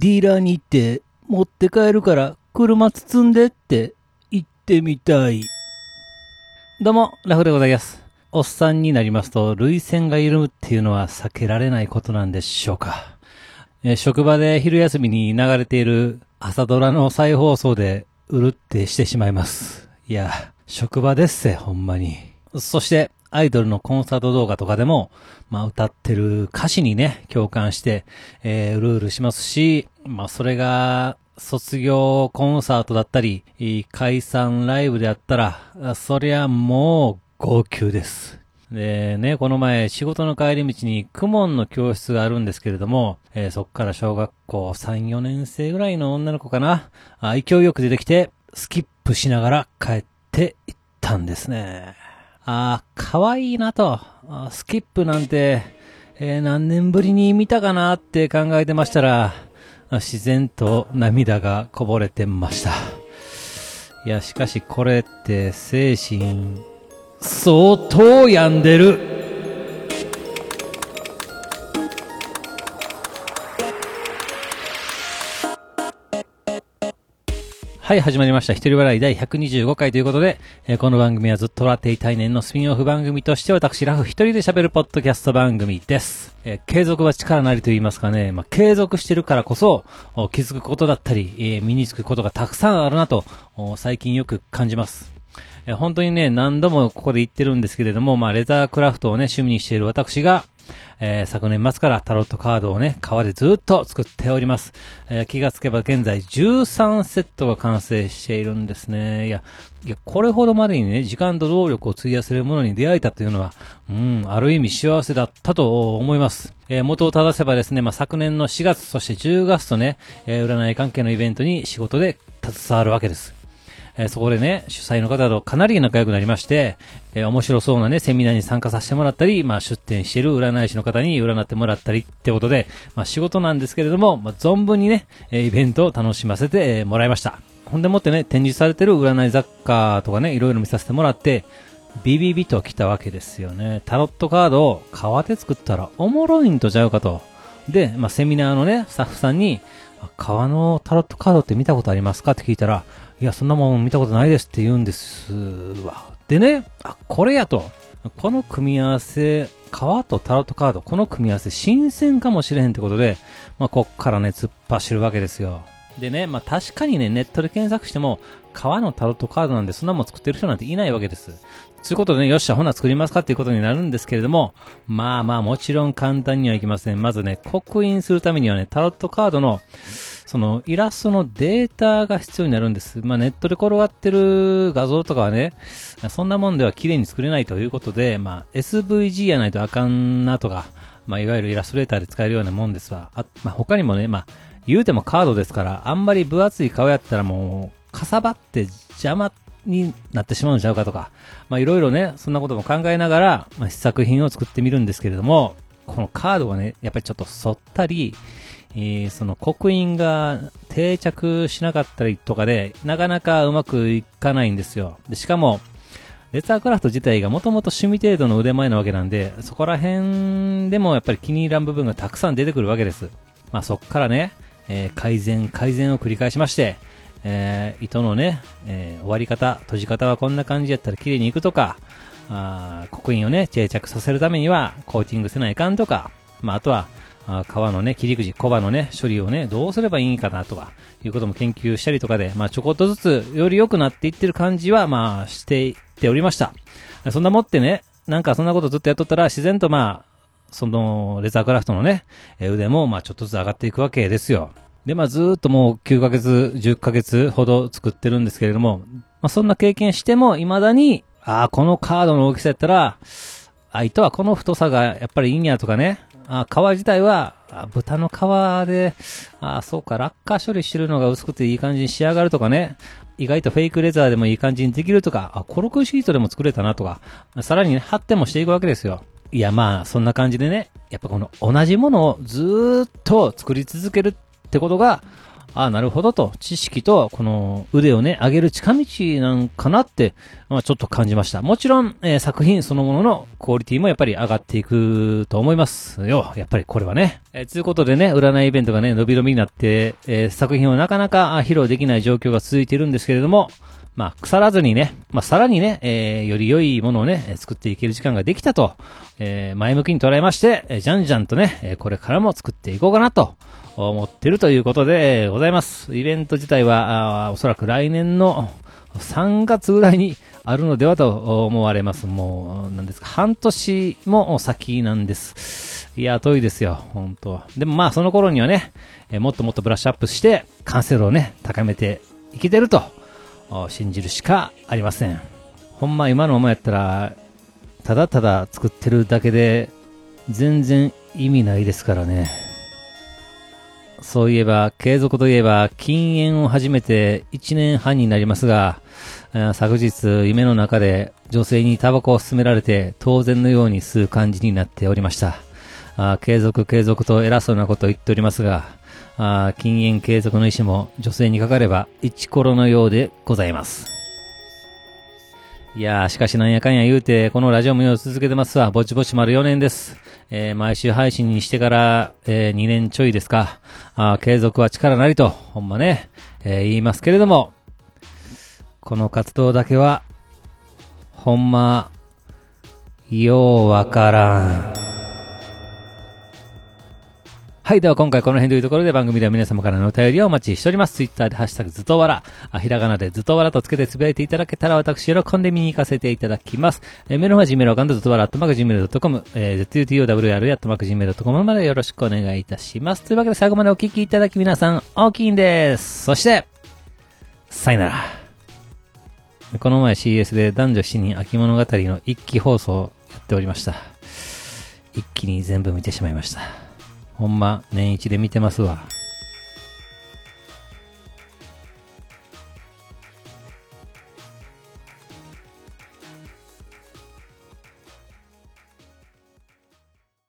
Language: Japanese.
ディーラーに行って持って帰るから車包んでって言ってみたい。どうも、ラフでございます。おっさんになりますと、涙腺が緩むっていうのは避けられないことなんでしょうか。え職場で昼休みに流れている朝ドラの再放送でうるってしてしまいます。いや、職場ですせ、ほんまに。そして、アイドルのコンサート動画とかでも、まあ歌ってる歌詞にね、共感して、えーうるうるしますし、まあそれが、卒業コンサートだったり、解散ライブであったら、そりゃもう号泣です。でね、この前仕事の帰り道にクモンの教室があるんですけれども、えーそっから小学校3、4年生ぐらいの女の子かな、あ勢いよく出てきて、スキップしながら帰っていったんですね。あー、可愛いなと。スキップなんて、えー何年ぶりに見たかなって考えてましたら、自然と涙がこぼれてました。いや、しかしこれって精神、相当病んでる。はい、始まりました。一人笑い第125回ということで、えーこの番組はずっと笑っていたい年のスピンオフ番組として私、ラフ一人で喋るポッドキャスト番組です。えー継続は力なりと言いますかね、まあ、継続してるからこそ、気づくことだったり、えー身につくことがたくさんあるなと、最近よく感じます。えー本当にね、何度もここで言ってるんですけれども、まあ、レザークラフトをね、趣味にしている私が、えー昨年末からタロットカードをね、革でずっと作っております。えー気がつけば現在13セットが完成しているんですね。いや、いや、これほどまでにね、時間と労力を費やせるものに出会えたというのは、うん、ある意味幸せだったと思います。えー元を正せばですね、まあ、昨年の4月、そして10月とね、えー占い関係のイベントに仕事で携わるわけです。えーそこでね、主催の方とかなり仲良くなりまして、えー面白そうなね、セミナーに参加させてもらったり、まあ、出展してる占い師の方に占ってもらったりってことで、まあ、仕事なんですけれども、まあ、存分にね、えイベントを楽しませて、もらいました。ほんでもってね、展示されてる占い雑貨とかね、いろいろ見させてもらって、ビビビと来たわけですよね。タロットカードを革で作ったらおもろいんとちゃうかと。で、まあ、セミナーのね、スタッフさんに、あ革のタロットカードって見たことありますか？って聞いたら、いや、そんなもん見たことないですって言うんですわ。でね、あ、これやと。この組み合わせ、革とタロットカード、この組み合わせ新鮮かもしれへんってことで、まあ、こっからね、突っ走るわけですよ。でね、まあ、確かにね、ネットで検索しても、革のタロットカードなんでそんなもん作ってる人なんていないわけです。ということでね、よっしゃ、ほな作りますかっていうことになるんですけれども、まあまあ、もちろん簡単にはいきません。まずね、刻印するためにはね、タロットカードの、そのイラストのデータが必要になるんです。まあネットで転がってる画像とかはね、そんなもんでは綺麗に作れないということで、まあ SVG やないとあかんなとか、まあいわゆるイラストレーターで使えるようなもんですわ。あ、まあ他にもね、まあ言うてもカードですから、あんまり分厚い顔やったらもう、かさばって邪魔になってしまうんちゃうかとか、まあいろいろね、そんなことも考えながら、まあ試作品を作ってみるんですけれども、このカードがね、やっぱりちょっと反ったり、えその刻印が定着しなかったりとかで、なかなかうまくいかないんですよ。でしかも、レザークラフト自体がもともと趣味程度の腕前なわけなんで、そこら辺でもやっぱり気に入らん部分がたくさん出てくるわけです。まあそっからね、えー改善、改善を繰り返しまして、えー糸のね、えー終わり方、閉じ方はこんな感じやったら綺麗にいくとか、あ刻印をね、定着させるためにはコーティングせないかんとか、まああとは、あ皮のね、切り口、小刃のね、処理をね、どうすればいいかなとか、いうことも研究したりとかで、まあちょこっとずつより良くなっていってる感じは、まあしていっておりました。そんなもってね、なんかそんなことずっとやっとったら自然とまあ、その、レザークラフトのね、腕もまあちょっとずつ上がっていくわけですよ。で、まあずっともう9ヶ月、10ヶ月ほど作ってるんですけれども、まあそんな経験しても未だに、ああ、このカードの大きさやったら、あ、糸はこの太さがやっぱりいいんやとかね。あ、皮自体は、豚の皮で、あ、そうか、ラッカー処理してるのが薄くていい感じに仕上がるとかね。意外とフェイクレザーでもいい感じにできるとか、あ、コルクシートでも作れたなとか、さらにね、貼ってもしていくわけですよ。いや、まあ、そんな感じでね、やっぱこの同じものをずっと作り続けるってことが、ああ、なるほどと、知識と、この腕をね、上げる近道なんかなって、まあちょっと感じました。もちろん、えー作品そのもののクオリティもやっぱり上がっていくと思いますよ。やっぱりこれはね。えー、ということでね、占いイベントがね、伸び伸びになって、えー作品をなかなか披露できない状況が続いているんですけれども、まあ、腐らずにね、まあ、さらにね、えーより良いものをね、作っていける時間ができたと、えー前向きに捉えまして、えーじゃんじゃんとね、えこれからも作っていこうかなと、思ってるということで、ございます。イベント自体は、おそらく来年の3月ぐらいにあるのではと思われます。もう、なんですか、半年も先なんです。いや、遠いですよ、本当でもまあ、その頃にはね、えもっともっとブラッシュアップして、完成度をね、高めていけてると、信じるしかありません。ほんま今のままやったら、ただただ作ってるだけで、全然意味ないですからね。そういえば、継続といえば、禁煙を始めて1年半になりますが、昨日、夢の中で女性にタバコを勧められて、当然のように吸う感じになっておりました。あ継続継続と偉そうなことを言っておりますが、あ禁煙継続の意思も女性にかかれば、一コロのようでございます。いやー、しかしなんやかんや言うて、このラジオもよう続けてますわ。ぼちぼち丸4年です。えー毎週配信にしてから、え2年ちょいですか。あ継続は力なりと、ほんまね、えー言いますけれども、この活動だけは、ほんま、ようわからん。はい。では今回この辺というところで番組では皆様からのお便りをお待ちしております。ツイッターでハッシュタグずとわら、あひらがなでずとわらとつけてつぶやいていただけたら私喜んで見に行かせていただきます。えーメールは Gmail アカウントずとわら、あとまく Gmail.com、えー、zutowr、あとまく Gmail.com までよろしくお願いいたします。というわけで最後までお聞きいただき皆さん大きいんです。そして、さよなら。この前 CS で男女7人秋物語の一期放送をやっておりました。一気に全部見てしまいました。ほんま、年一で見てますわ。